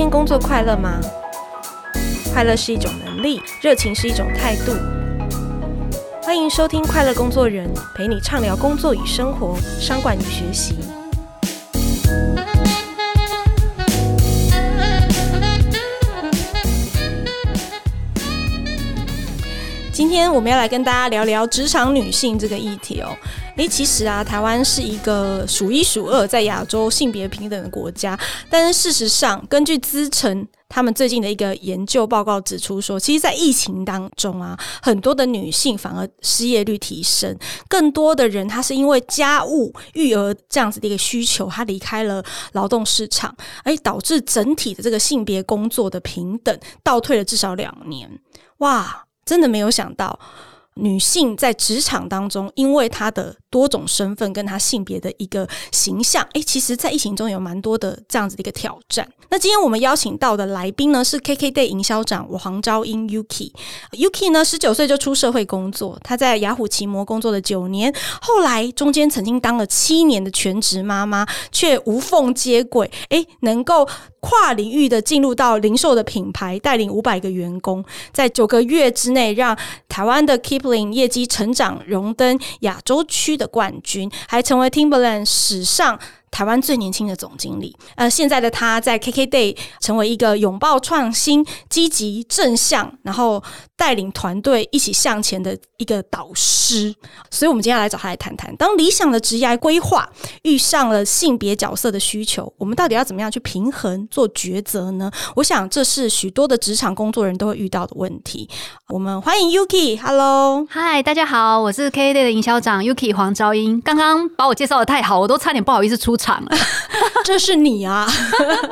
天工作快乐吗？快乐是一种能力，热情是一种态度。欢迎收听《快乐工作人》，陪你畅聊工作与生活、商管与学习。今天我们要来跟大家聊聊职场女性这个议题哦。诶，其实啊，台湾是一个数一数二在亚洲性别平等的国家，但是事实上，根据资诚他们最近的一个研究报告指出说，其实，在疫情当中啊，很多的女性反而失业率提升，更多的人她是因为家务育儿这样子的一个需求，她离开了劳动市场，诶，导致整体的这个性别工作的平等倒退了至少两年。哇！真的没有想到，女性在职场当中，因为她的多种身份跟她性别的一个形象，诶，其实，在疫情中有蛮多的这样子的一个挑战。那今天我们邀请到的来宾呢，是 KKday 营销长黄昭英 Yuki。Yuki 呢，十九岁就出社会工作，她在雅虎奇摩工作了九年，后来中间曾经当了七年的全职妈妈，却无缝接轨，诶，能够。跨领域的进入到零售的品牌，带领五百个员工，在九个月之内让台湾的 K 业绩成长，荣登亚洲区的冠军，还成为 Timberland 史上。台湾最年轻的总经理，呃，现在的他在 KKday 成为一个拥抱创新、积极正向，然后带领团队一起向前的一个导师。所以，我们今天要来找他来谈谈，当理想的职业规划遇上了性别角色的需求，我们到底要怎么样去平衡做抉择呢？我想，这是许多的职场工作人都会遇到的问题。我们欢迎 Yuki，Hello，嗨，大家好，我是 KKday 的营销长 Yuki 黄昭英。刚刚把我介绍的太好，我都差点不好意思出。场了，这是你啊？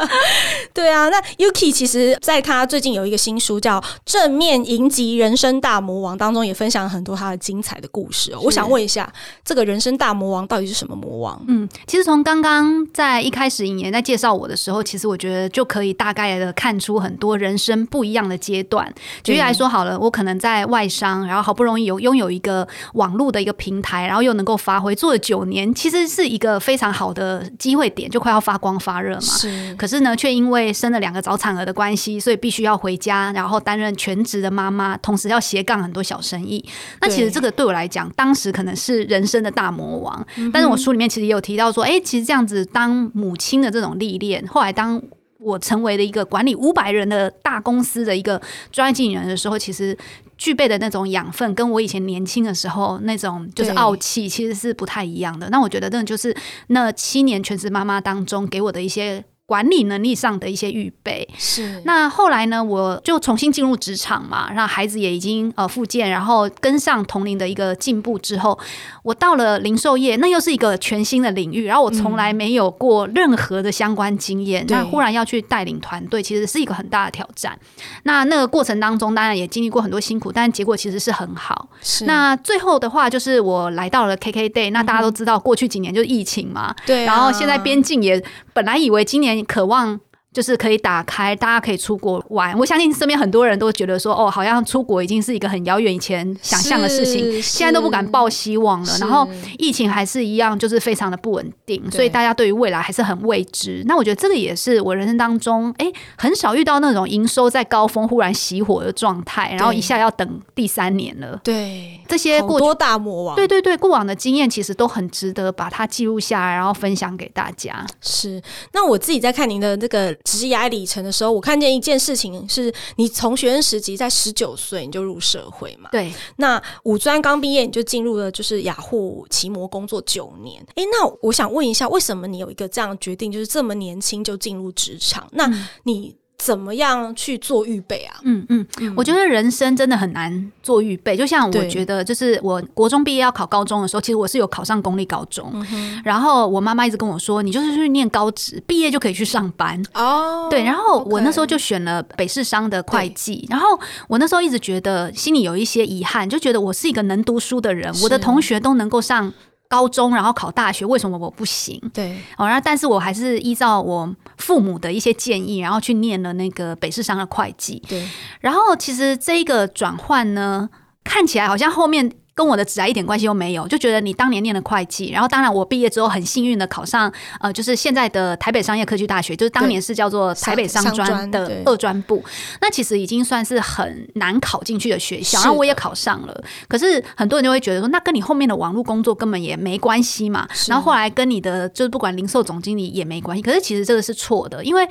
对啊，那 Yuki 其实在他最近有一个新书叫《正面迎击人生大魔王》当中，也分享了很多他的精彩的故事哦。我想问一下，这个人生大魔王到底是什么魔王？嗯，其实从刚刚在一开始引言在介绍我的时候，其实我觉得就可以大概的看出很多人生不一样的阶段。举例来说好了，我可能在外商，然后好不容易有拥有一个网络的一个平台，然后又能够发挥，做了九年，其实是一个非常好的。机会点就快要发光发热嘛，是。可是呢，却因为生了两个早产儿的关系，所以必须要回家，然后担任全职的妈妈，同时要斜杠很多小生意。那其实这个对我来讲，当时可能是人生的大魔王。但是我书里面其实也有提到说，哎，其实这样子当母亲的这种历练，后来当我成为了一个管理五百人的大公司的一个专业经理人的时候，其实。具备的那种养分，跟我以前年轻的时候那种就是傲气，其实是不太一样的。那我觉得，那就是那七年全职妈妈当中给我的一些。管理能力上的一些预备是。那后来呢，我就重新进入职场嘛，让孩子也已经呃复健，然后跟上同龄的一个进步之后，我到了零售业，那又是一个全新的领域，然后我从来没有过任何的相关经验，嗯、那忽然要去带领团队，其实是一个很大的挑战。那那个过程当中，当然也经历过很多辛苦，但结果其实是很好。是。那最后的话，就是我来到了 KKday，那大家都知道，过去几年就是疫情嘛，对、啊。然后现在边境也本来以为今年。渴望。就是可以打开，大家可以出国玩。我相信身边很多人都觉得说，哦，好像出国已经是一个很遥远以前想象的事情，现在都不敢抱希望了。然后疫情还是一样，就是非常的不稳定，所以大家对于未来还是很未知。那我觉得这个也是我人生当中，哎，很少遇到那种营收在高峰忽然熄火的状态，然后一下要等第三年了。对，这些过多大魔王，对对对，过往的经验其实都很值得把它记录下来，然后分享给大家。是，那我自己在看您的这个。职涯里程的时候，我看见一件事情，是你从学生时期在十九岁你就入社会嘛？对。那五专刚毕业你就进入了就是雅虎奇摩工作九年。诶，那我想问一下，为什么你有一个这样的决定，就是这么年轻就进入职场？那你？怎么样去做预备啊？嗯嗯嗯，我觉得人生真的很难做预备。就像我觉得，就是我国中毕业要考高中的时候，其实我是有考上公立高中。嗯、然后我妈妈一直跟我说：“你就是去念高职，毕业就可以去上班。”哦，对。然后我那时候就选了北市商的会计。然后我那时候一直觉得心里有一些遗憾，就觉得我是一个能读书的人，我的同学都能够上。高中，然后考大学，为什么我不行？对，哦，然后但是我还是依照我父母的一些建议，然后去念了那个北市商的会计。对，然后其实这一个转换呢，看起来好像后面跟我的职涯一点关系都没有，就觉得你当年念的会计，然后当然我毕业之后很幸运的考上呃，就是现在的台北商业科技大学，就是当年是叫做台北商专的二专部，那其实已经算是很难考进去的学校，然后我也考上了。可是很多人就会觉得说，那跟你后面的网络工作根本也没关系嘛。然后后来跟你的就是不管零售总经理也没关系。可是其实这个是错的，因为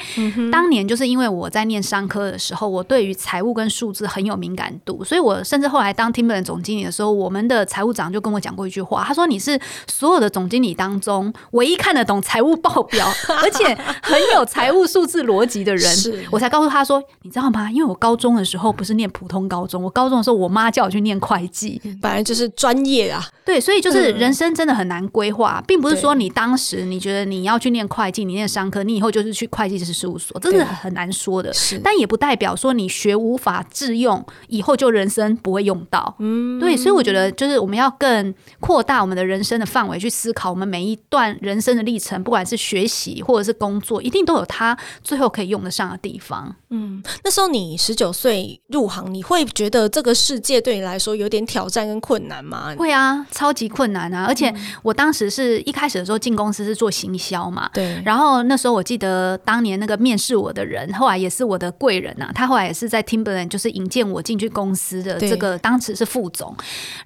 当年就是因为我在念商科的时候，我对于财务跟数字很有敏感度，所以我甚至后来当 Timberland 总经理的时候，我们我们的财务长就跟我讲过一句话，他说：“你是所有的总经理当中唯一看得懂财务报表，而且很有财务数字逻辑的人。”我才告诉他说：“你知道吗？因为我高中的时候不是念普通高中，我高中的时候我妈叫我去念会计，本来就是专业啊。对，所以就是人生真的很难规划，并不是说你当时你觉得你要去念会计，你念商科，你以后就是去会计师事务所，这是很难说的。但也不代表说你学无法致用，以后就人生不会用到。嗯，对，所以我觉得。就是我们要更扩大我们的人生的范围去思考，我们每一段人生的历程，不管是学习或者是工作，一定都有它最后可以用得上的地方。嗯，那时候你十九岁入行，你会觉得这个世界对你来说有点挑战跟困难吗？会啊，超级困难啊！而且我当时是一开始的时候进公司是做行销嘛，对。然后那时候我记得当年那个面试我的人，后来也是我的贵人啊，他后来也是在 Timberland 就是引荐我进去公司的这个，当时是副总。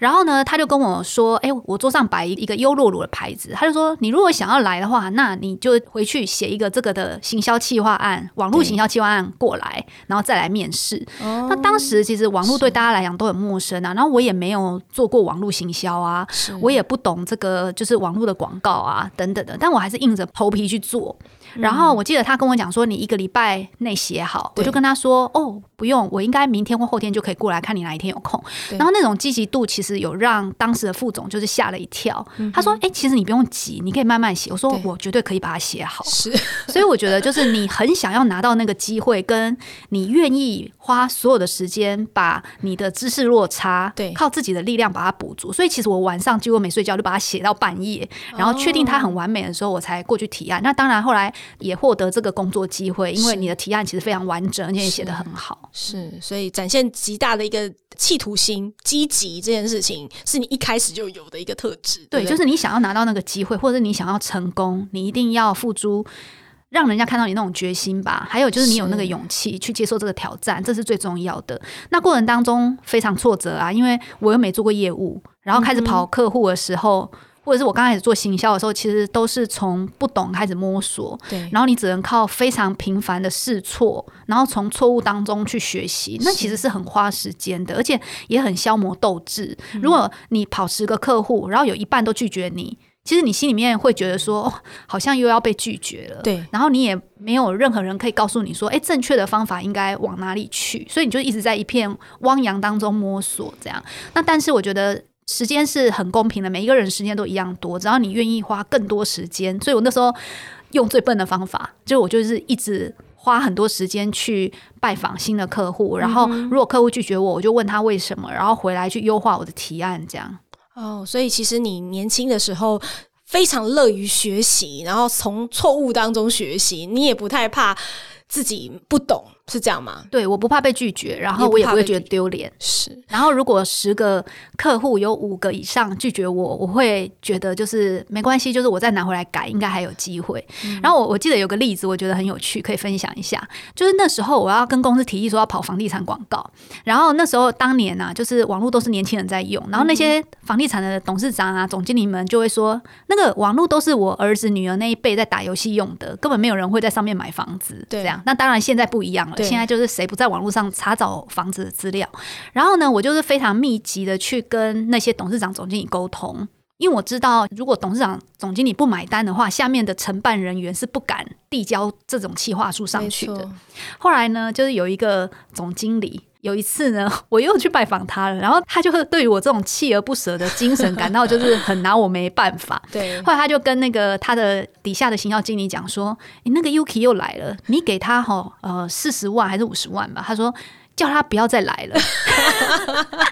然后呢，他就跟我说：“哎，我桌上摆一个优洛乳的牌子，他就说，你如果想要来的话，那你就回去写一个这个的行销企划案，网络行销企划案过来，然后再来面试。那当时其实网络对大家来讲都很陌生啊，然后我也没有做过网络行销啊，我也不懂这个就是网络的广告啊等等的，但我还是硬着头皮去做。”然后我记得他跟我讲说，你一个礼拜内写好，我就跟他说哦，不用，我应该明天或后天就可以过来看你哪一天有空。然后那种积极度其实有让当时的副总就是吓了一跳。他说：“哎，其实你不用急，你可以慢慢写。”我说：“我绝对可以把它写好。”是，所以我觉得就是你很想要拿到那个机会，跟你愿意花所有的时间把你的知识落差，对，靠自己的力量把它补足。所以其实我晚上几乎没睡觉，就把它写到半夜，然后确定它很完美的时候，我才过去提案。那当然后来。也获得这个工作机会，因为你的提案其实非常完整，而且也写得很好。是，所以展现极大的一个企图心、积极这件事情，是你一开始就有的一个特质。对，对，就是你想要拿到那个机会，或者你想要成功，你一定要付诸让人家看到你那种决心吧。还有就是你有那个勇气去接受这个挑战，这是最重要的。那过程当中非常挫折啊，因为我又没做过业务，然后开始跑客户的时候。嗯或者是我刚开始做行销的时候，其实都是从不懂开始摸索，对，然后你只能靠非常频繁的试错，然后从错误当中去学习，那其实是很花时间的，而且也很消磨斗志。如果你跑十个客户，然后有一半都拒绝你，其实你心里面会觉得说，哦，好像又要被拒绝了，对，然后你也没有任何人可以告诉你说，哎，正确的方法应该往哪里去，所以你就一直在一片汪洋当中摸索这样。那但是我觉得。时间是很公平的，每一个人时间都一样多，只要你愿意花更多时间。所以我那时候用最笨的方法，就我就是一直花很多时间去拜访新的客户，然后如果客户拒绝我，我就问他为什么，然后回来去优化我的提案，这样。哦，所以其实你年轻的时候非常乐于学习，然后从错误当中学习，你也不太怕自己不懂。是这样吗？对，我不怕被拒绝，然后我也不会觉得丢脸。是，然后如果十个客户有五个以上拒绝我，我会觉得就是没关系，就是我再拿回来改，应该还有机会。嗯、然后我我记得有个例子，我觉得很有趣，可以分享一下。就是那时候我要跟公司提议说要跑房地产广告，然后那时候当年呢、啊，就是网络都是年轻人在用，然后那些房地产的董事长啊、总经理们就会说，那个网络都是我儿子女儿那一辈在打游戏用的，根本没有人会在上面买房子。对，这样。那当然现在不一样了。现在就是谁不在网络上查找房子的资料，然后呢，我就是非常密集的去跟那些董事长、总经理沟通，因为我知道，如果董事长、总经理不买单的话，下面的承办人员是不敢递交这种企划书上去的。后来呢，就是有一个总经理。有一次呢，我又去拜访他了，然后他就是对于我这种锲而不舍的精神感到就是很拿我没办法。对，后来他就跟那个他的底下的行销经理讲说：“你那个 Yuki 又来了，你给他哦呃四十万还是五十万吧？”他说：“叫他不要再来了。”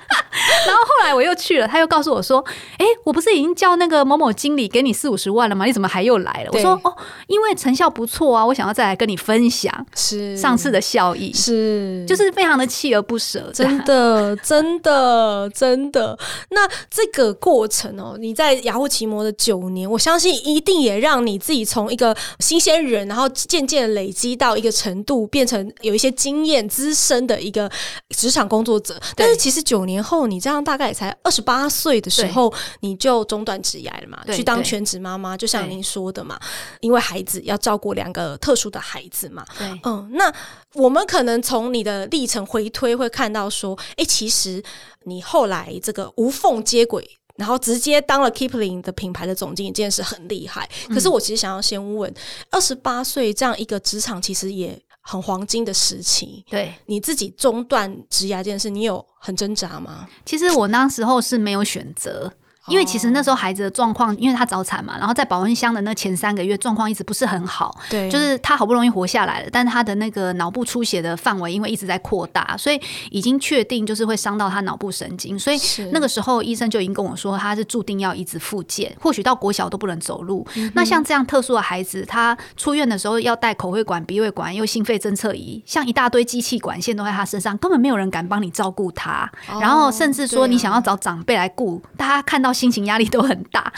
然后后来我又去了，他又告诉我说：“哎、欸，我不是已经叫那个某某经理给你四五十万了吗？你怎么还又来了？”我说：“哦，因为成效不错啊，我想要再来跟你分享是上次的效益，是就是非常的锲而不舍，真的，真的，真的。那这个过程哦，你在雅虎奇摩的九年，我相信一定也让你自己从一个新鲜人，然后渐渐累积到一个程度，变成有一些经验、资深的一个职场工作者。但是其实九年后，你这样大概也才二十八岁的时候，你就中断职涯了嘛，去当全职妈妈，就像您说的嘛，因为孩子要照顾两个特殊的孩子嘛。对，嗯，那我们可能从你的历程回推，会看到说，哎，其实你后来这个无缝接轨。然后直接当了 Kipling 的品牌的总经理，这件事很厉害。可是我其实想要先问，二十八岁这样一个职场其实也很黄金的时期，对你自己中断职涯这件事，你有很挣扎吗？其实我那时候是没有选择。因为其实那时候孩子的状况，因为他早产嘛，然后在保温箱的那前三个月状况一直不是很好，对，就是他好不容易活下来了，但他的那个脑部出血的范围因为一直在扩大，所以已经确定就是会伤到他脑部神经，所以那个时候医生就已经跟我说他是注定要一直复健，或许到国小都不能走路。嗯、那像这样特殊的孩子，他出院的时候要带口胃管、鼻胃管，又心肺侦测仪，像一大堆机器管线都在他身上，根本没有人敢帮你照顾他，哦、然后甚至说你想要找长辈来顾，大家看到心情压力都很大，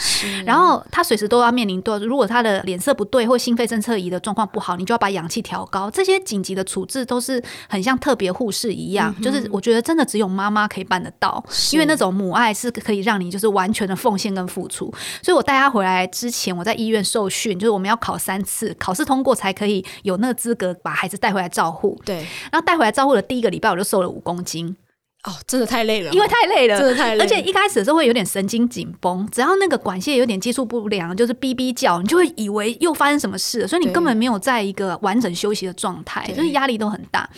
然后他随时都要面临多，如果他的脸色不对或心肺侦测仪的状况不好，你就要把氧气调高。这些紧急的处置都是很像特别护士一样，嗯、就是我觉得真的只有妈妈可以办得到，因为那种母爱是可以让你就是完全的奉献跟付出。所以我带他回来之前，我在医院受训，就是我们要考三次，考试通过才可以有那个资格把孩子带回来照护。对，然后带回来照护的第一个礼拜，我就瘦了五公斤。哦，真的太累了，因为太累了，真的太累了。而且一开始的时候会有点神经紧绷，只要那个管线有点接触不良，就是哔哔叫，你就会以为又发生什么事了，所以你根本没有在一个完整休息的状态，就是压力都很大。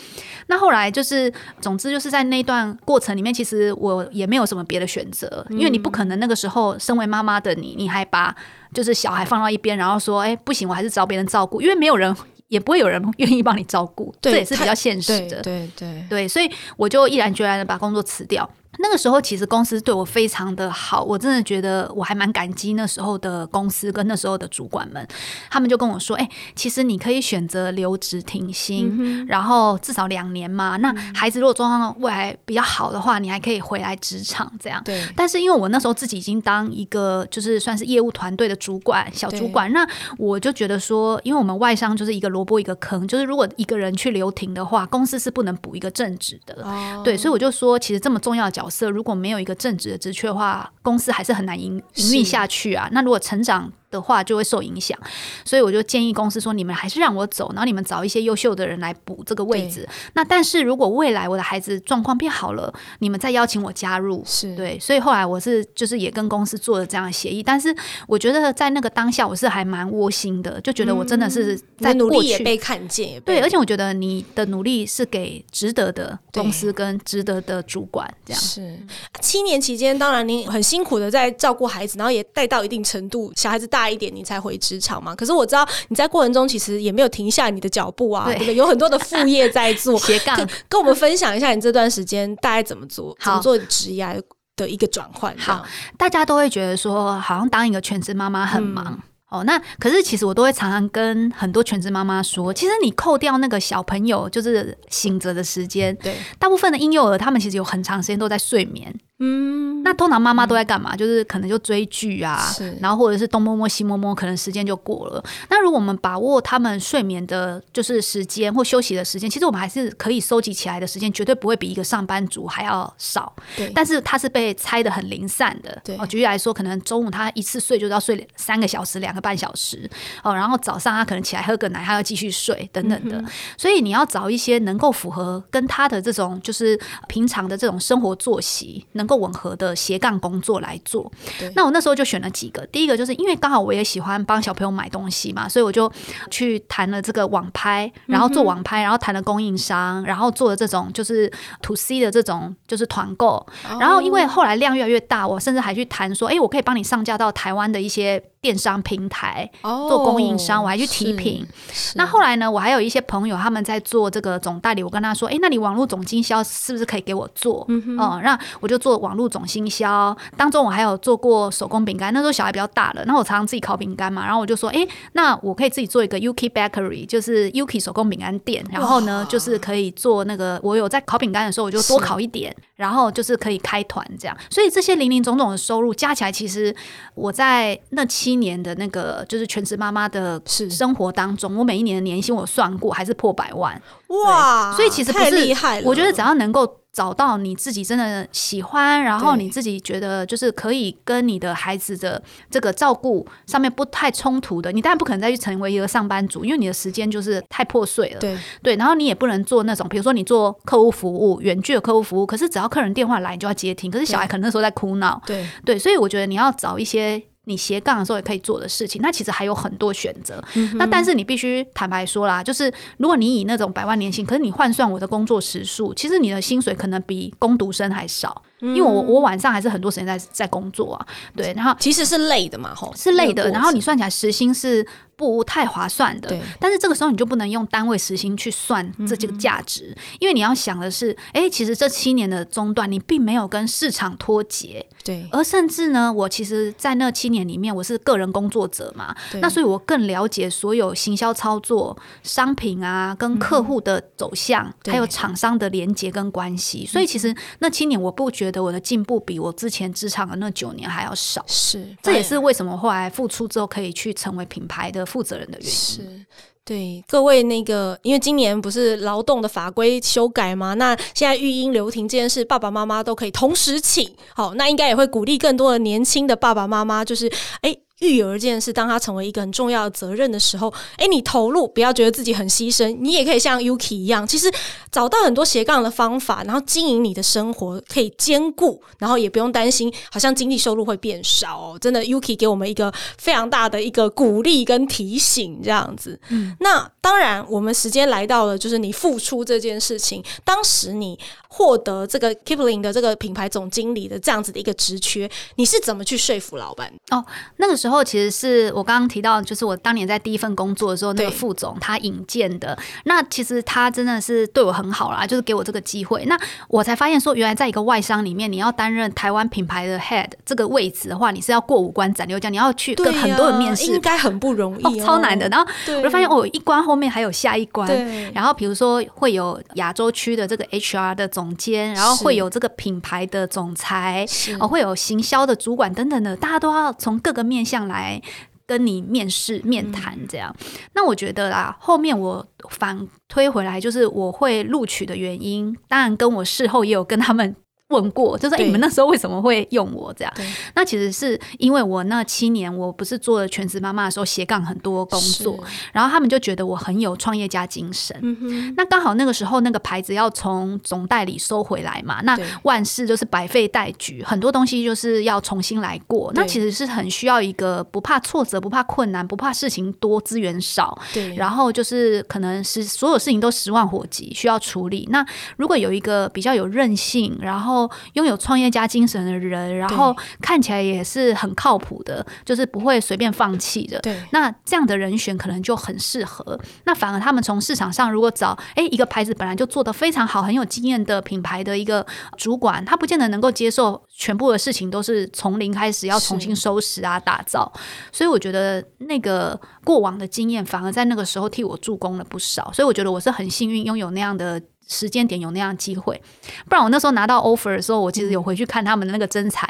那后来就是，总之就是在那段过程里面，其实我也没有什么别的选择，因为你不可能那个时候身为妈妈的你，你还把就是小孩放到一边，然后说，哎，不行，我还是找别人照顾，因为没有人。也不会有人 愿意帮你照顾，这也是比较现实的。对对对，对，所以我就毅然决然的把工作辞掉。那个时候其实公司对我非常的好，我真的觉得我还蛮感激那时候的公司跟那时候的主管们，他们就跟我说：“哎、欸，其实你可以选择留职停薪，嗯、然后至少两年嘛。那孩子如果状况未来比较好的话，你还可以回来职场这样。对。但是因为我那时候自己已经当一个就是算是业务团队的主管，小主管，那我就觉得说，因为我们外商就是一个萝卜一个坑，就是如果一个人去留停的话，公司是不能补一个正职的。哦、对，所以我就说，其实这么重要的角色，如果没有一个正直的职缺的话，公司还是很难营营运下去啊。那如果成长的话就会受影响，所以我就建议公司说，你们还是让我走，然后你们找一些优秀的人来补这个位置。那但是如果未来我的孩子状况变好了，你们再邀请我加入，是对。所以后来我是就是也跟公司做了这样的协议，但是我觉得在那个当下我是还蛮窝心的，就觉得我真的是在努力也被看见，对，而且我觉得你的努力是给值得的公司跟值得的主管，这样是七年期间，当然你很辛苦的在照顾孩子，然后也带到一定程度，小孩子大。大一点，你才回职场嘛？可是我知道你在过程中其实也没有停下你的脚步啊，对不对？有很多的副业在做。斜杠，跟我们分享一下你这段时间大概怎么做，怎么做职业的一个转换。好，大家都会觉得说，好像当一个全职妈妈很忙。嗯哦，那可是其实我都会常常跟很多全职妈妈说，其实你扣掉那个小朋友就是醒着的时间，对，大部分的婴幼儿他们其实有很长时间都在睡眠。嗯，那通常妈妈都在干嘛？就是可能就追剧啊，然后或者是东摸摸西摸摸，可能时间就过了。那如果我们把握他们睡眠的，就是时间或休息的时间，其实我们还是可以收集起来的时间，绝对不会比一个上班族还要少。对，但是他是被拆的很零散的。对，哦，举例来说，可能中午他一次睡就要睡三个小时、两个半小时哦，然后早上他可能起来喝个奶，他要继续睡等等的。所以你要找一些能够符合跟他的这种就是平常的这种生活作息能够吻合的斜杠工作来做，那我那时候就选了几个。第一个就是因为刚好我也喜欢帮小朋友买东西嘛，所以我就去谈了这个网拍，然后做网拍，然后谈了供应商，然后做了这种就是 to C 的这种就是团购。然后因为后来量越来越大，我甚至还去谈说，哎，我可以帮你上架到台湾的一些。电商平台做供应商，我还去提品。那后来呢，我还有一些朋友他们在做这个总代理，我跟他说：“哎，那你网络总经销是不是可以给我做？”嗯，那我就做网络总经销。当中我还有做过手工饼干，那时候小孩比较大了，那我常常自己烤饼干嘛，然后我就说：“哎，那我可以自己做一个 Yuki Bakery，就是 Yuki 手工饼干店。然后呢，就是可以做那个，我有在烤饼干的时候，我就多烤一点，然后就是可以开团这样。所以这些零零总总的收入加起来，其实我在那期。”一年的那个就是全职妈妈的生活当中，我每一年的年薪我算过还是破百万哇！所以其实不是太厉害了。我觉得只要能够找到你自己真的喜欢，然后你自己觉得就是可以跟你的孩子的这个照顾上面不太冲突的，你当然不可能再去成为一个上班族，因为你的时间就是太破碎了。对对，然后你也不能做那种，比如说你做客户服务，远距的客户服务，可是只要客人电话来你就要接听，可是小孩可能那时候在哭闹。对对，所以我觉得你要找一些。你斜杠的时候也可以做的事情，那其实还有很多选择。嗯、那但是你必须坦白说啦，就是如果你以那种百万年薪，可是你换算我的工作时数，其实你的薪水可能比工读生还少。因为我我晚上还是很多时间在在工作啊，对，然后其实是累的嘛，吼，是累的。然后你算起来时薪是不太划算的，对。但是这个时候你就不能用单位时薪去算这几个价值，因为你要想的是，哎，其实这七年的中断你并没有跟市场脱节，对。而甚至呢，我其实，在那七年里面，我是个人工作者嘛，那所以我更了解所有行销操作、商品啊，跟客户的走向，还有厂商的连接跟关系。所以其实那七年我不觉得。我的进步比我之前职场的那九年还要少，是，这也是为什么后来复出之后可以去成为品牌的负责人的原因。是，对各位那个，因为今年不是劳动的法规修改吗？那现在育婴留停这件事，爸爸妈妈都可以同时请，好，那应该也会鼓励更多的年轻的爸爸妈妈，就是哎。育儿这件事，当它成为一个很重要的责任的时候，哎，你投入，不要觉得自己很牺牲，你也可以像 Yuki 一样，其实找到很多斜杠的方法，然后经营你的生活，可以兼顾，然后也不用担心，好像经济收入会变少哦。真的，Yuki 给我们一个非常大的一个鼓励跟提醒，这样子。嗯，那当然，我们时间来到了，就是你付出这件事情，当时你获得这个 Kipling 的这个品牌总经理的这样子的一个职缺，你是怎么去说服老板？哦，那个时候。其实是我刚刚提到，就是我当年在第一份工作的时候，那个副总他引荐的。那其实他真的是对我很好啦，就是给我这个机会。那我才发现说，原来在一个外商里面，你要担任台湾品牌的 head 这个位置的话，你是要过五关斩六将，你要去跟很多人面试，应该很不容易，哦，超难的。然后我就发现，哦，一关后面还有下一关。然后比如说会有亚洲区的这个 HR 的总监，然后会有这个品牌的总裁，哦，会有行销的主管等等的，大家都要从各个面向。来跟你面试、面谈这样，嗯、那我觉得啦，后面我反推回来，就是我会录取的原因，当然跟我事后也有跟他们。问过，就是你们那时候为什么会用我这样？那其实是因为我那七年，我不是做了全职妈妈的时候斜杠很多工作，然后他们就觉得我很有创业家精神。嗯、那刚好那个时候那个牌子要从总代理收回来嘛，那万事就是百废待举，很多东西就是要重新来过。那其实是很需要一个不怕挫折、不怕困难、不怕事情多、资源少，对，然后就是可能是所有事情都十万火急需要处理。那如果有一个比较有韧性，然后拥有创业家精神的人，然后看起来也是很靠谱的，就是不会随便放弃的。对，那这样的人选可能就很适合。那反而他们从市场上如果找，哎，一个牌子本来就做得非常好、很有经验的品牌的一个主管，他不见得能够接受全部的事情都是从零开始要重新收拾啊、打造。所以我觉得那个过往的经验反而在那个时候替我助攻了不少。所以我觉得我是很幸运拥有那样的。时间点有那样的机会，不然我那时候拿到 offer 的时候，我其实有回去看他们的那个征才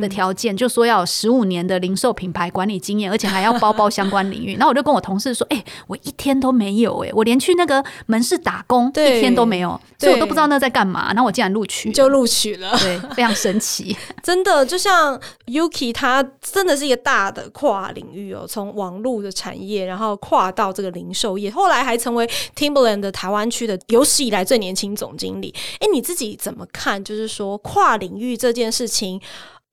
的条件，嗯、就说要有十五年的零售品牌管理经验，而且还要包包相关领域。然后我就跟我同事说：“哎、欸，我一天都没有、欸，哎，我连去那个门市打工一天都没有，所以我都不知道那在干嘛。”然后我竟然录取，就录取了，对，非常神奇。真的，就像 Yuki，他真的是一个大的跨领域哦，从网络的产业，然后跨到这个零售业，后来还成为 Timberland 的台湾区的有史以来最年轻总经理。哎，你自己怎么看？就是说跨领域这件事情，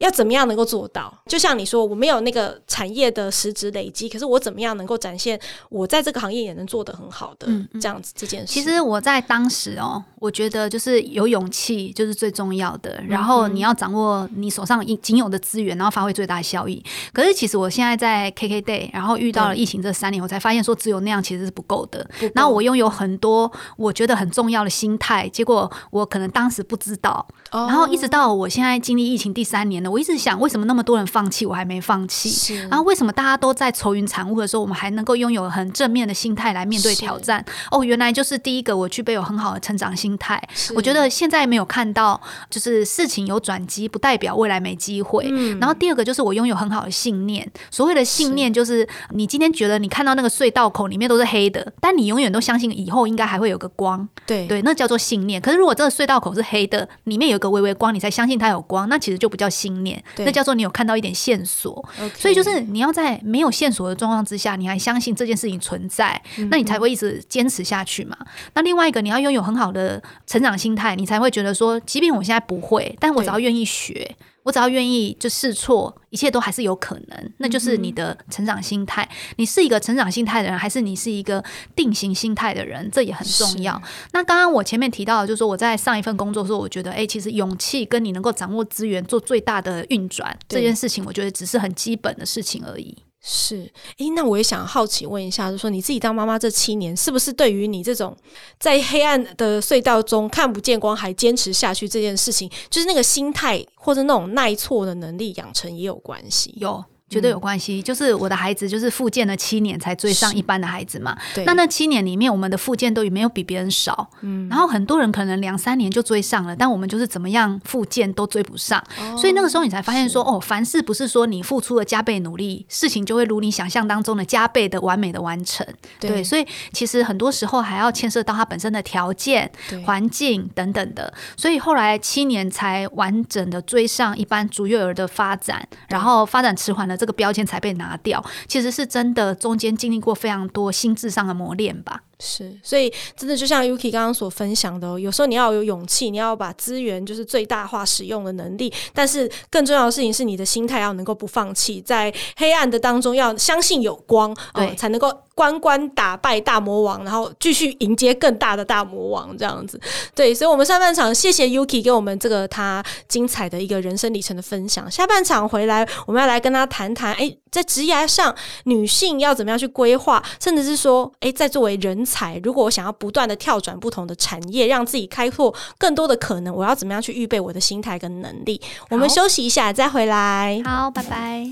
要怎么样能够做到？就像你说，我没有那个产业的实质累积，可是我怎么样能够展现我在这个行业也能做得很好的、嗯、这样子这件事？其实我在当时哦，我觉得就是有勇气就是最重要的，然后你要掌握你手上仅有的资源，然后发挥最大的效益。可是其实我现在在 KKday，然后遇到了疫情这三年，我才发现说只有那样其实是不够的。然后我拥有很多我觉得很重要的心态，结果我可能当时不知道，然后一直到我现在经历疫情第三年了。我一直想，为什么那么多人放弃，我还没放弃？然后为什么大家都在愁云惨雾的时候，我们还能够拥有很正面的心态来面对挑战？哦，原来就是第一个，我具备有很好的成长心态。我觉得现在没有看到，就是事情有转机，不代表未来没机会。嗯。然后第二个就是我拥有很好的信念。所谓的信念，就是你今天觉得你看到那个隧道口里面都是黑的，但你永远都相信以后应该还会有个光。对对，那叫做信念。可是如果这个隧道口是黑的，里面有个微微光，你才相信它有光，那其实就不叫信念。那叫做你有看到一点线索.所以就是你要在没有线索的状况之下，你还相信这件事情存在，嗯、那你才会一直坚持下去嘛。那另外一个，你要拥有很好的成长心态，你才会觉得说，即便我现在不会，但我只要愿意学。我只要愿意就试错，一切都还是有可能。那就是你的成长心态。你是一个成长心态的人，还是你是一个定型心态的人？这也很重要。那刚刚我前面提到，就是说我在上一份工作的时候，我觉得，哎，其实勇气跟你能够掌握资源，做最大的运转这件事情，我觉得只是很基本的事情而已。是，诶，那我也想好奇问一下，就说你自己当妈妈这七年，是不是对于你这种在黑暗的隧道中看不见光还坚持下去这件事情，就是那个心态或者那种耐挫的能力养成也有关系？有。绝对有关系，就是我的孩子就是复健了七年才追上一般的孩子嘛。那那七年里面，我们的复健都也没有比别人少。嗯，然后很多人可能两三年就追上了，但我们就是怎么样复健都追不上。哦。所以那个时候你才发现说，哦，凡事不是说你付出了加倍努力，事情就会如你想象当中的加倍的完美的完成。对，对，所以其实很多时候还要牵涉到他本身的条件、环境等等的。所以后来七年才完整的追上一般足月儿的发展，然后发展迟缓了。这个标签才被拿掉，其实是真的，中间经历过非常多心智上的磨练吧。是，所以真的就像 Yuki 刚刚所分享的，有时候你要有勇气，你要把资源就是最大化使用的能力，但是更重要的事情是你的心态要能够不放弃，在黑暗的当中要相信有光，对，呃、才能够关关打败大魔王，然后继续迎接更大的大魔王这样子。对，所以我们上半场谢谢 Yuki 给我们这个他精彩的一个人生里程的分享，下半场回来我们要来跟他谈谈，哎，在职涯上女性要怎么样去规划，甚至是说，哎，在作为人。如果我想要不断的跳转不同的产业，让自己开拓更多的可能，我要怎么样去预备我的心态跟能力？我们休息一下再回来。好，拜拜。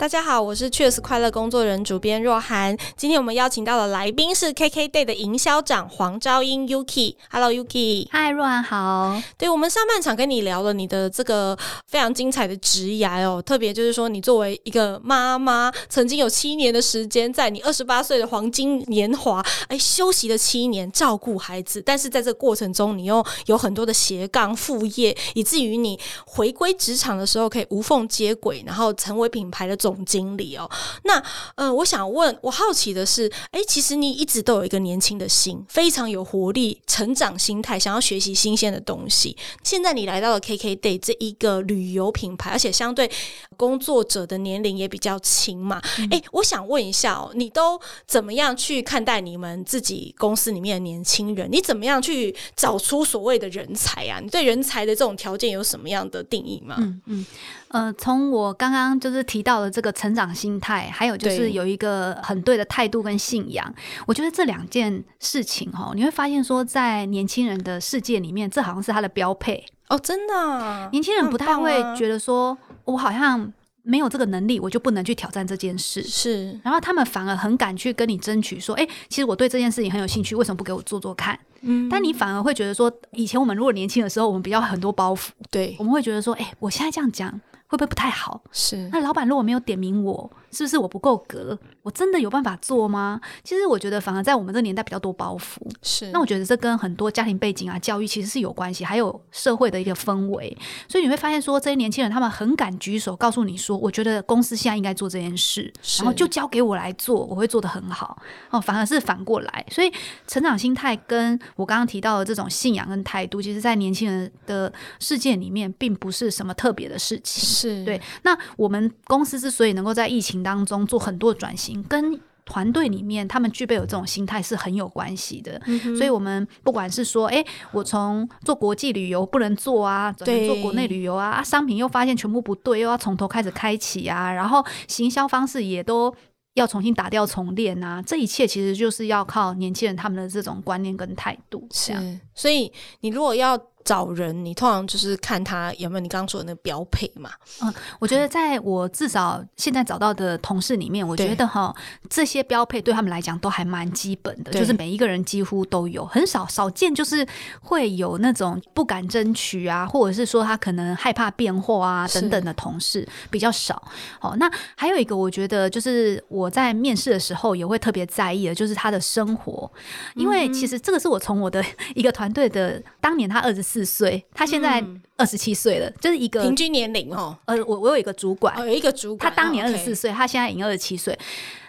大家好，我是 Cheers 快乐工作人主编若涵。今天我们邀请到的来宾是 KKday 的营销长黄昭英 Yuki。Hello Yuki，嗨，若涵好。对，我们上半场跟你聊了你的这个非常精彩的职涯哦，特别就是说你作为一个妈妈，曾经有七年的时间，在你二十八岁的黄金年华，哎，休息了七年照顾孩子，但是在这个过程中，你又有很多的斜杠副业，以至于你回归职场的时候可以无缝接轨，然后成为品牌的总。总经理哦，那呃，我想问，我好奇的是，哎，其实你一直都有一个年轻的心，非常有活力、成长心态，想要学习新鲜的东西。现在你来到了 KKday 这一个旅游品牌，而且相对工作者的年龄也比较轻嘛。哎、嗯，我想问一下哦，你都怎么样去看待你们自己公司里面的年轻人？你怎么样去找出所谓的人才啊？你对人才的这种条件有什么样的定义吗？嗯嗯。呃，从我刚刚就是提到的这个成长心态，还有就是有一个很对的态度跟信仰，我觉得这两件事情哈，你会发现说，在年轻人的世界里面，这好像是他的标配哦，真的啊，年轻人不太会觉得说，我好像没有这个能力，我就不能去挑战这件事，是，然后他们反而很敢去跟你争取，说，哎，其实我对这件事情很有兴趣，为什么不给我做做看？嗯，但你反而会觉得说，以前我们如果年轻的时候，我们比较很多包袱，对，我们会觉得说，哎，我现在这样讲。会不会不太好？是。那老板如果没有点名我，是不是我不够格？我真的有办法做吗？其实我觉得，反而在我们这个年代比较多包袱。是。那我觉得这跟很多家庭背景啊、教育其实是有关系，还有社会的一个氛围。所以你会发现，说这些年轻人他们很敢举手，告诉你说：“我觉得公司现在应该做这件事，然后就交给我来做，我会做得很好。”哦，反而是反过来。所以成长心态跟我刚刚提到的这种信仰跟态度，其实，在年轻人的世界里面，并不是什么特别的事情。是对。那我们公司之所以能够在疫情当中做很多转型，跟团队里面他们具备有这种心态是很有关系的。嗯、所以，我们不管是说，哎、欸，我从做国际旅游不能做啊，转成做国内旅游啊，啊，商品又发现全部不对，又要从头开始开启啊，然后行销方式也都要重新打掉重练啊，这一切其实就是要靠年轻人他们的这种观念跟态度。是，所以你如果要。找人，你通常就是看他有没有你刚刚说的那个标配嘛？嗯，我觉得在我至少现在找到的同事里面，我觉得哈，这些标配对他们来讲都还蛮基本的，就是每一个人几乎都有，很少少见就是会有那种不敢争取啊，或者是说他可能害怕变化啊等等的同事比较少。哦，那还有一个我觉得就是我在面试的时候也会特别在意的，就是他的生活，因为其实这个是我从我的 一个团队的当年他二十四岁，他现在二十七岁了，嗯，就是一个平均年龄哦。呃，我我有一个主管，哦，有一个主管，他当年二十四岁，他现在已经二十七岁。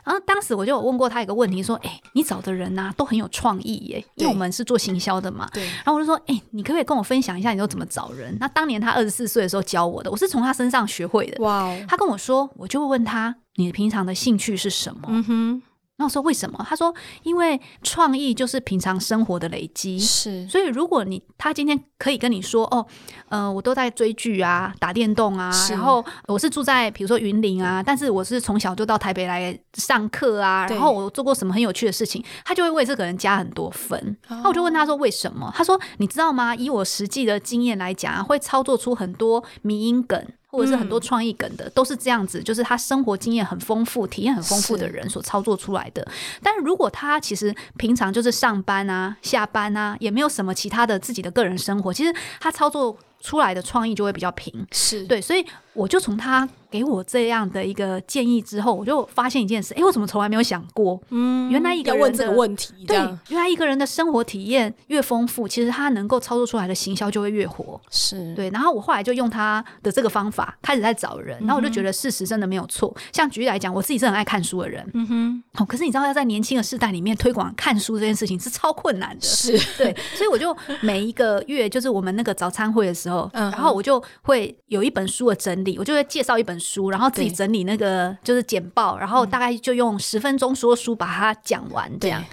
然后当时我就有问过他一个问题，说：“哎，欸，你找的人呐，啊，都很有创意耶，因为我们是做行销的嘛。”对。然后我就说：“哎，欸，你可不可以跟我分享一下，你都怎么找人？”那当年他二十四岁的时候教我的，我是从他身上学会的。哇，哦！他跟我说，我就会问他：“你平常的兴趣是什么？”嗯哼。那我说为什么？他说，因为创意就是平常生活的累积，是。所以如果你他今天可以跟你说，哦，呃，我都在追剧啊，打电动啊，然后我是住在比如说云林啊，但是我是从小就到台北来上课啊，然后我做过什么很有趣的事情，他就会为这个人加很多分。那我就问他说为什么？他说你知道吗？以我实际的经验来讲啊，会操作出很多迷因梗。或者是很多创意梗的、嗯，都是这样子，就是他生活经验很丰富、体验很丰富的人所操作出来的。但是如果他其实平常就是上班啊、下班啊，也没有什么其他的自己的个人生活，其实他操作出来的创意就会比较平。是对，所以我就从他。给我这样的一个建议之后，我就发现一件事，哎，我怎么从来没有想过？嗯，原来一个人的问这个问题，对，原来一个人的生活体验越丰富，其实他能够操作出来的行销就会越活。是对，然后我后来就用他的这个方法开始在找人，然后我就觉得事实真的没有错。像举例来讲，我自己是很爱看书的人，嗯哼，哦，可是你知道要在年轻的世代里面推广看书这件事情是超困难的，是对，所以我就每一个月就是我们那个早餐会的时候，然后我就会有一本书的整理，我就会介绍一本书，然后自己。整理那个就是简报，然后大概就用十分钟说书把它讲完这样。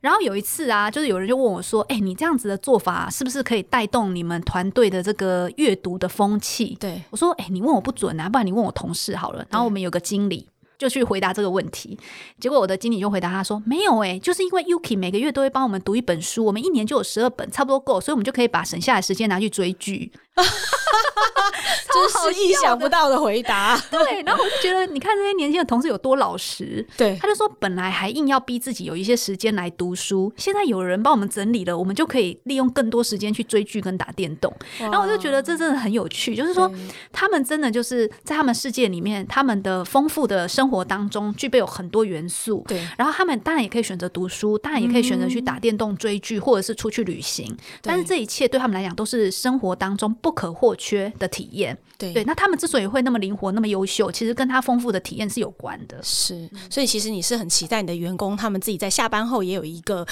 然后有一次啊，就是有人就问我说：“哎，你这样子的做法是不是可以带动你们团队的这个阅读的风气？”对，我说：“哎，你问我不准啊，不然你问我同事好了。”然后我们有个经理就去回答这个问题，结果我的经理就回答他说：“没有哎，就是因为 Yuki 每个月都会帮我们读一本书，我们一年就有十二本，差不多够，所以我们就可以把省下的时间拿去追剧。” 真是意想不到的回答。对，然后我就觉得，你看这些年轻的同事有多老实。对，他就说，本来还硬要逼自己有一些时间来读书，现在有人帮我们整理了，我们就可以利用更多时间去追剧跟打电动。然后我就觉得这真的很有趣，就是说他们真的就是在他们世界里面，他们的丰富的生活当中具备有很多元素。对，然后他们当然也可以选择读书，当然也可以选择去打电动、追剧，或者是出去旅行。但是这一切对他们来讲都是生活当中不可或缺的体验。对对，那他们之所以会那么灵活、那么优秀，其实跟他丰富的体验是有关的。是，所以其实你是很期待你的员工，他们自己在下班后也有一个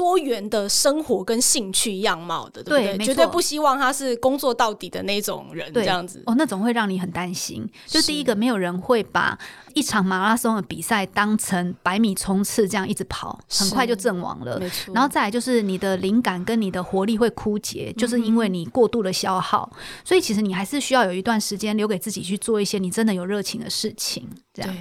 多元的生活跟兴趣样貌的，对不对？对，绝对不希望他是工作到底的那种人，这样子。哦，那种会让你很担心。就第一个，没有人会把一场马拉松的比赛当成百米冲刺这样一直跑，很快就阵亡了。没错。然后再来就是你的灵感跟你的活力会枯竭，就是因为你过度的消耗。嗯。所以其实你还是需要有一段时间留给自己去做一些你真的有热情的事情，这样。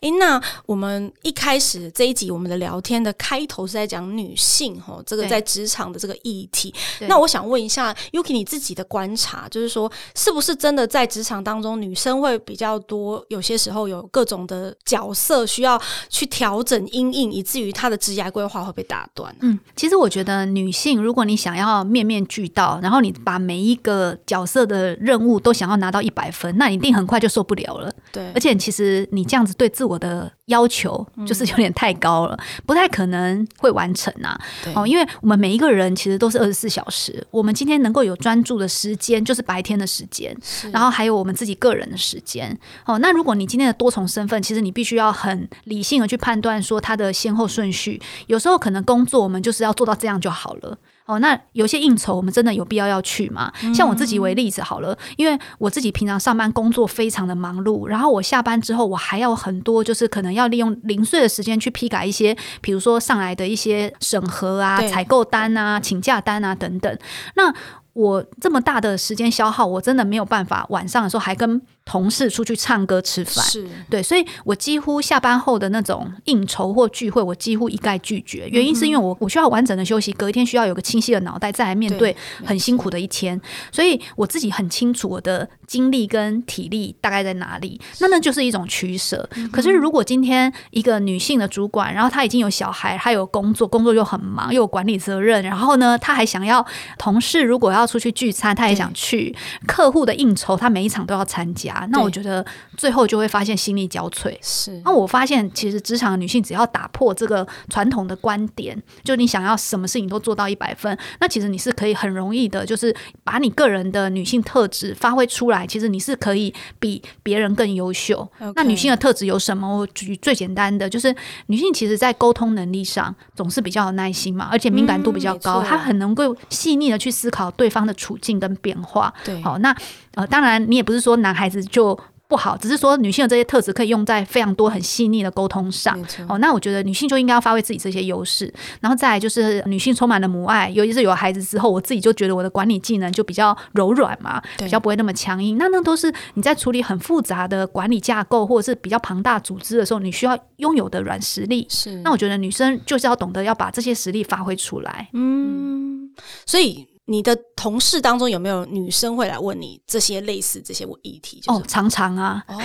哎，那我们一开始这一集我们的聊天的开头是在讲女性哈，这个在职场的这个议题。那我想问一下，Yuki 你自己的观察，就是说，是不是真的在职场当中女生会比较多？有些时候有各种的角色需要去调整阴影，以至于她的职业规划会被打断？嗯，其实我觉得女性，如果你想要面面俱到，然后你把每一个角色的任务都想要拿到一百分，那你一定很快就受不了了。对，而且其实你这样子。对自我的要求就是有点太高了，嗯、不太可能会完成呐、啊。哦，因为我们每一个人其实都是二十四小时，我们今天能够有专注的时间就是白天的时间，然后还有我们自己个人的时间。哦，那如果你今天的多重身份，其实你必须要很理性的去判断说它的先后顺序。有时候可能工作我们就是要做到这样就好了。哦，那有些应酬我们真的有必要要去吗？像我自己为例子好了，因为我自己平常上班工作非常的忙碌，然后我下班之后我还要很多，就是可能要利用零碎的时间去批改一些，比如说上来的一些审核啊、采购单啊、请假单啊等等。那我这么大的时间消耗，我真的没有办法晚上的时候还跟同事出去唱歌吃饭，是对，所以我几乎下班后的那种应酬或聚会，我几乎一概拒绝。原因是因为我我需要完整的休息，隔一天需要有个清晰的脑袋再来面对很辛苦的一天，所以我自己很清楚我的精力跟体力大概在哪里。那那就是一种取舍。可是如果今天一个女性的主管，然后她已经有小孩，她有工作，工作又很忙，又有管理责任，然后呢，她还想要同事如果要出去聚餐，她也想去客户的应酬，她每一场都要参加。那我觉得最后就会发现心力交瘁。是，那我发现其实职场的女性只要打破这个传统的观点，就你想要什么事情都做到一百分，那其实你是可以很容易的，就是把你个人的女性特质发挥出来。其实你是可以比别人更优秀。那女性的特质有什么？我举最简单的，就是女性其实在沟通能力上总是比较有耐心嘛，而且敏感度比较高，嗯、她很能够细腻的去思考对方的处境跟变化。对，好，那。呃，当然，你也不是说男孩子就不好，只是说女性的这些特质可以用在非常多很细腻的沟通上。哦，那我觉得女性就应该要发挥自己这些优势，然后再来就是女性充满了母爱，尤其是有了孩子之后，我自己就觉得我的管理技能就比较柔软嘛，比较不会那么强硬。那那都是你在处理很复杂的管理架构或者是比较庞大组织的时候，你需要拥有的软实力。是，那我觉得女生就是要懂得要把这些实力发挥出来。嗯，所以。你的同事当中有没有女生会来问你这些类似这些议题？就是、哦，常常啊，哦，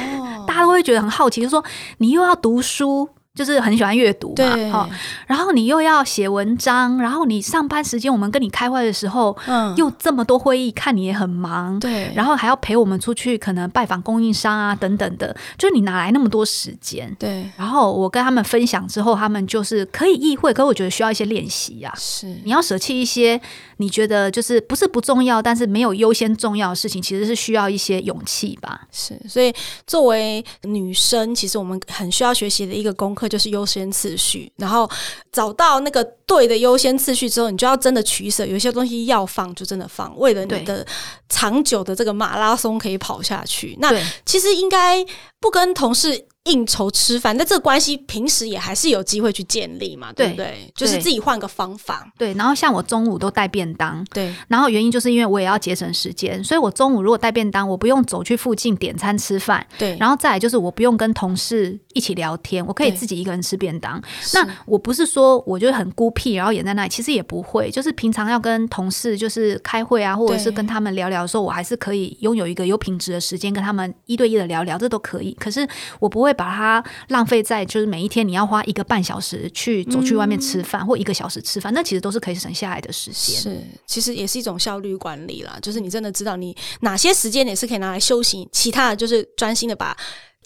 大家都会觉得很好奇，就是说你又要读书。就是很喜欢阅读嘛，好，然后你又要写文章，然后你上班时间我们跟你开会的时候，嗯，又这么多会议，看你也很忙，对，然后还要陪我们出去，可能拜访供应商啊等等的，就是你哪来那么多时间？对，然后我跟他们分享之后，他们就是可以意会，可我觉得需要一些练习呀，是，你要舍弃一些你觉得就是不是不重要，但是没有优先重要的事情，其实是需要一些勇气吧。是，所以作为女生，其实我们很需要学习的一个功课。就是优先次序，然后找到那个对的优先次序之后，你就要真的取舍，有些东西要放就真的放，为了你的长久的这个马拉松可以跑下去。那其实应该不跟同事应酬吃饭，那这个关系平时也还是有机会去建立嘛，对不对？对，就是自己换个方法。对，然后像我中午都带便当，对，然后原因就是因为我也要节省时间，所以我中午如果带便当，我不用走去附近点餐吃饭，对，然后再来就是我不用跟同事一起聊天，我可以自己一个人吃便当。那我不是说我就很孤僻，然后也在那里，其实也不会，就是平常要跟同事就是开会啊，或者是跟他们聊聊的时候，我还是可以拥有一个有品质的时间跟他们一对一的聊聊，这都可以。可是我不会。把它浪费在就是每一天你要花一个半小时去走去外面吃饭，或一个小时吃饭，那其实都是可以省下来的时间。是，其实也是一种效率管理啦。就是你真的知道你哪些时间也是可以拿来休息，其他的就是专心的把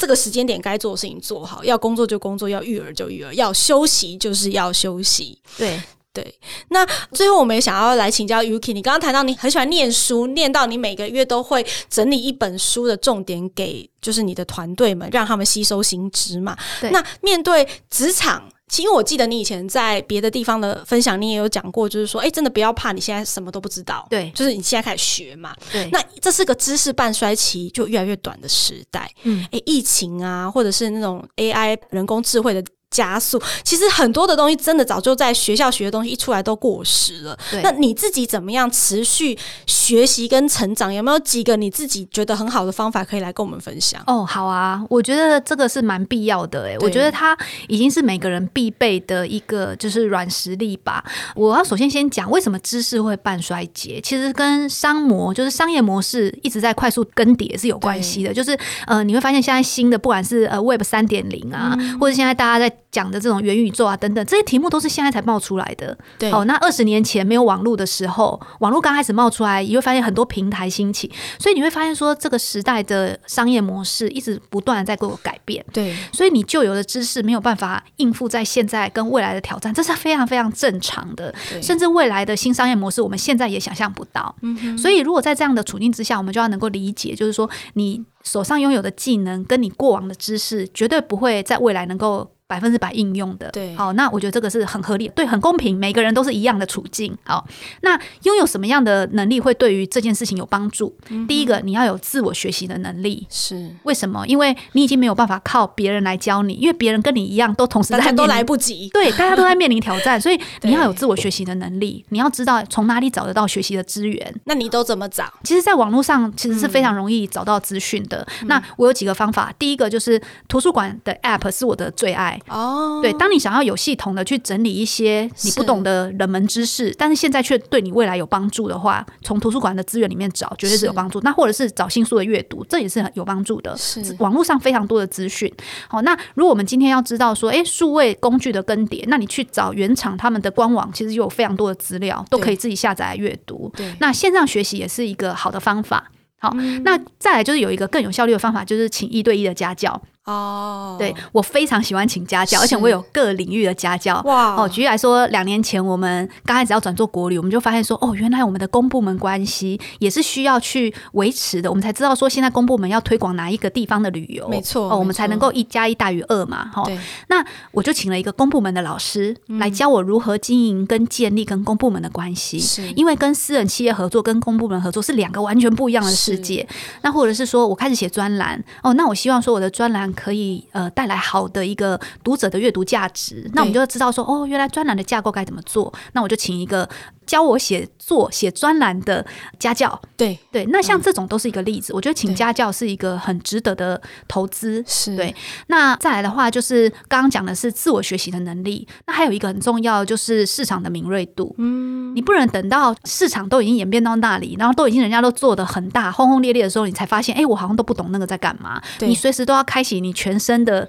这个时间点该做的事情做好。要工作就工作，要育儿就育儿，要休息就是要休息。对。对，那最后我们也想要来请教 Yuki，你刚刚谈到你很喜欢念书，念到你每个月都会整理一本书的重点给就是你的团队们，让他们吸收新知嘛。对，那面对职场，其实我记得你以前在别的地方的分享，你也有讲过，就是说，哎，真的不要怕，你现在什么都不知道，对，就是你现在开始学嘛。对，那这是个知识半衰期就越来越短的时代。嗯，哎，疫情啊，或者是那种 AI 人工智慧的。加速。其实很多的东西真的早就在学校学的东西一出来都过时了。对那你自己怎么样持续学习跟成长？有没有几个你自己觉得很好的方法可以来跟我们分享？哦，好啊，我觉得这个是蛮必要的诶，我觉得它已经是每个人必备的一个就是软实力吧。我要首先先讲为什么知识会半衰竭，其实跟商模就是商业模式一直在快速更迭是有关系的。就是呃，你会发现现在新的不管是呃 Web 三点零啊，嗯、或者现在大家在讲的这种元宇宙啊等等，这些题目都是现在才冒出来的。对，哦，那二十年前没有网络的时候，网络刚开始冒出来，你会发现很多平台兴起，所以你会发现说这个时代的商业模式一直不断的在给我改变。对，所以你旧有的知识没有办法应付在现在跟未来的挑战，这是非常非常正常的。甚至未来的新商业模式，我们现在也想象不到。嗯，所以如果在这样的处境之下，我们就要能够理解，就是说你手上拥有的技能跟你过往的知识，绝对不会在未来能够。百分之百应用的，对，好，那我觉得这个是很合理，对，很公平，每个人都是一样的处境。好，那拥有什么样的能力会对于这件事情有帮助？嗯、第一个，你要有自我学习的能力。是为什么？因为你已经没有办法靠别人来教你，因为别人跟你一样都同时在，都来不及。对，大家都在面临挑战，所以你要有自我学习的能力。你要知道从哪里找得到学习的资源。那你都怎么找？其实，在网络上其实是非常容易找到资讯的。嗯、那我有几个方法。第一个就是图书馆的 App 是我的最爱。哦，对。当你想要有系统的去整理一些你不懂的冷门知识，是但是现在却对你未来有帮助的话，从图书馆的资源里面找，绝对是有帮助。那或者是找新书的阅读，这也是很有帮助的。是网络上非常多的资讯。好，那如果我们今天要知道说，哎，数位工具的更迭，那你去找原厂他们的官网，其实有非常多的资料，都可以自己下载来阅读。对，那线上学习也是一个好的方法。好，嗯、那再来就是有一个更有效率的方法，就是请一对一的家教。哦，对，我非常喜欢请家教，而且我有各领域的家教。哇，哦，举例来说，两年前我们刚开始要转做国旅，我们就发现说，哦，原来我们的公部门关系也是需要去维持的。我们才知道说，现在公部门要推广哪一个地方的旅游，没错，哦，我们才能够一加一大于二嘛。哈，那我就请了一个公部门的老师来教我如何经营跟建立跟公部门的关系。是，因为跟私人企业合作跟公部门合作是两个完全不一样的世界。那或者是说我开始写专栏，哦，那我希望说我的专栏。可以呃带来好的一个读者的阅读价值，那我们就知道说哦，原来专栏的架构该怎么做。那我就请一个教我写作写专栏的家教。对对，那像这种都是一个例子。嗯、我觉得请家教是一个很值得的投资。是对。那再来的话，就是刚刚讲的是自我学习的能力。那还有一个很重要，就是市场的敏锐度。嗯，你不能等到市场都已经演变到那里，然后都已经人家都做的很大轰轰烈烈的时候，你才发现，哎，我好像都不懂那个在干嘛。你随时都要开启你全身的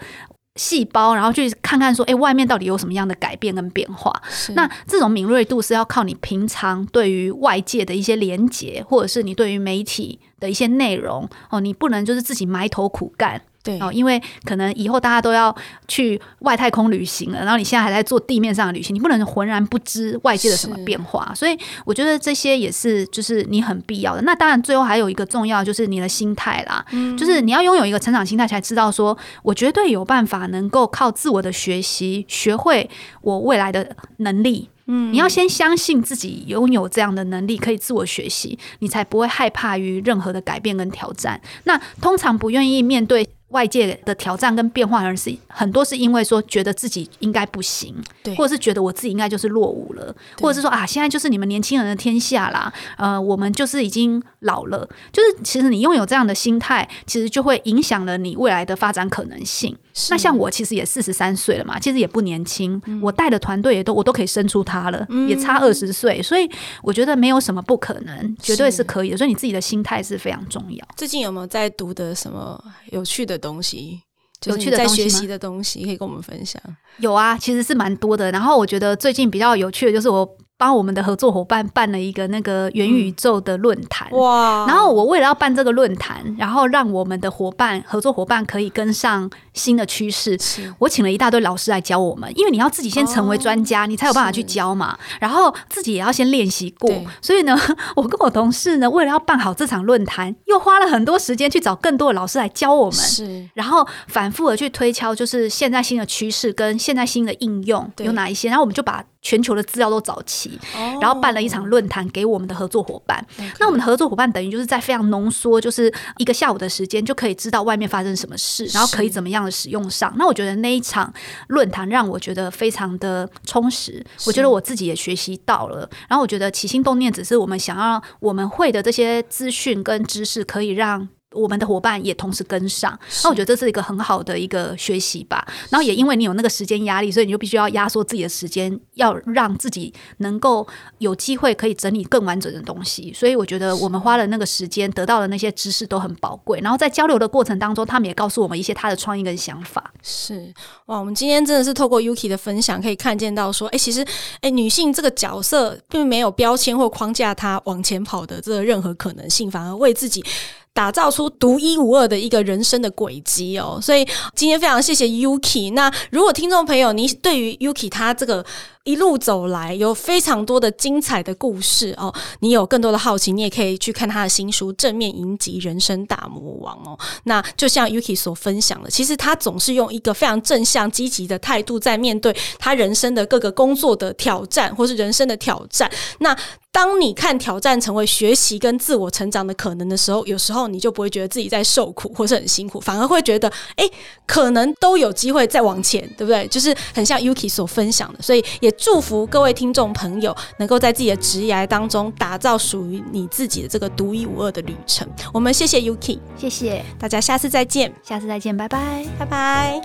细胞，然后去看看说，哎，外面到底有什么样的改变跟变化？那这种敏锐度是要靠你平常对于外界的一些连接，或者是你对于媒体的一些内容哦，你不能就是自己埋头苦干。对哦，因为可能以后大家都要去外太空旅行了，然后你现在还在做地面上的旅行，你不能浑然不知外界的什么变化。所以我觉得这些也是就是你很必要的。那当然，最后还有一个重要就是你的心态啦，嗯、就是你要拥有一个成长心态，才知道说我绝对有办法能够靠自我的学习学会我未来的能力。嗯，你要先相信自己拥有这样的能力，可以自我学习，你才不会害怕于任何的改变跟挑战。那通常不愿意面对外界的挑战跟变化，而是很多是因为说觉得自己应该不行，对，或者是觉得我自己应该就是落伍了，或者是说啊，现在就是你们年轻人的天下啦，呃，我们就是已经老了，就是其实你拥有这样的心态，其实就会影响了你未来的发展可能性。是那像我其实也四十三岁了嘛，其实也不年轻，嗯、我带的团队也都我都可以生出他了，嗯、也差二十岁，所以我觉得没有什么不可能，绝对是可以的。所以你自己的心态是非常重要。最近有没有在读的什么有趣的东西？有趣的在学习的东西可以跟我们分享。有啊，其实是蛮多的。然后我觉得最近比较有趣的就是我。帮我们的合作伙伴办了一个那个元宇宙的论坛，哇！然后我为了要办这个论坛，然后让我们的伙伴、合作伙伴可以跟上新的趋势，我请了一大堆老师来教我们。因为你要自己先成为专家，哦、你才有办法去教嘛。然后自己也要先练习过。所以呢，我跟我同事呢，为了要办好这场论坛，又花了很多时间去找更多的老师来教我们。是，然后反复的去推敲，就是现在新的趋势跟现在新的应用有哪一些，然后我们就把。全球的资料都找齐，然后办了一场论坛给我们的合作伙伴。那我们的合作伙伴等于就是在非常浓缩，就是一个下午的时间就可以知道外面发生什么事，然后可以怎么样的使用上。那我觉得那一场论坛让我觉得非常的充实，我觉得我自己也学习到了。然后我觉得起心动念只是我们想要我们会的这些资讯跟知识可以让。我们的伙伴也同时跟上，那我觉得这是一个很好的一个学习吧。然后也因为你有那个时间压力，所以你就必须要压缩自己的时间，要让自己能够有机会可以整理更完整的东西。所以我觉得我们花了那个时间，得到的那些知识都很宝贵。然后在交流的过程当中，他们也告诉我们一些他的创意跟想法。是哇，我们今天真的是透过 Yuki 的分享，可以看见到说，哎，其实哎，女性这个角色并没有标签或框架她往前跑的这个任何可能性，反而为自己。打造出独一无二的一个人生的轨迹哦，所以今天非常谢谢 Yuki。那如果听众朋友，你对于 Yuki 他这个一路走来有非常多的精彩的故事哦，你有更多的好奇，你也可以去看他的新书《正面迎击人生大魔王》哦。那就像 Yuki 所分享的，其实他总是用一个非常正向、积极的态度在面对他人生的各个工作的挑战，或是人生的挑战。那当你看挑战成为学习跟自我成长的可能的时候，有时候你就不会觉得自己在受苦或是很辛苦，反而会觉得，哎，可能都有机会再往前，对不对？就是很像 Yuki 所分享的，所以也祝福各位听众朋友能够在自己的职涯当中打造属于你自己的这个独一无二的旅程。我们谢谢 Yuki，谢谢大家，下次再见，下次再见，拜拜，拜拜。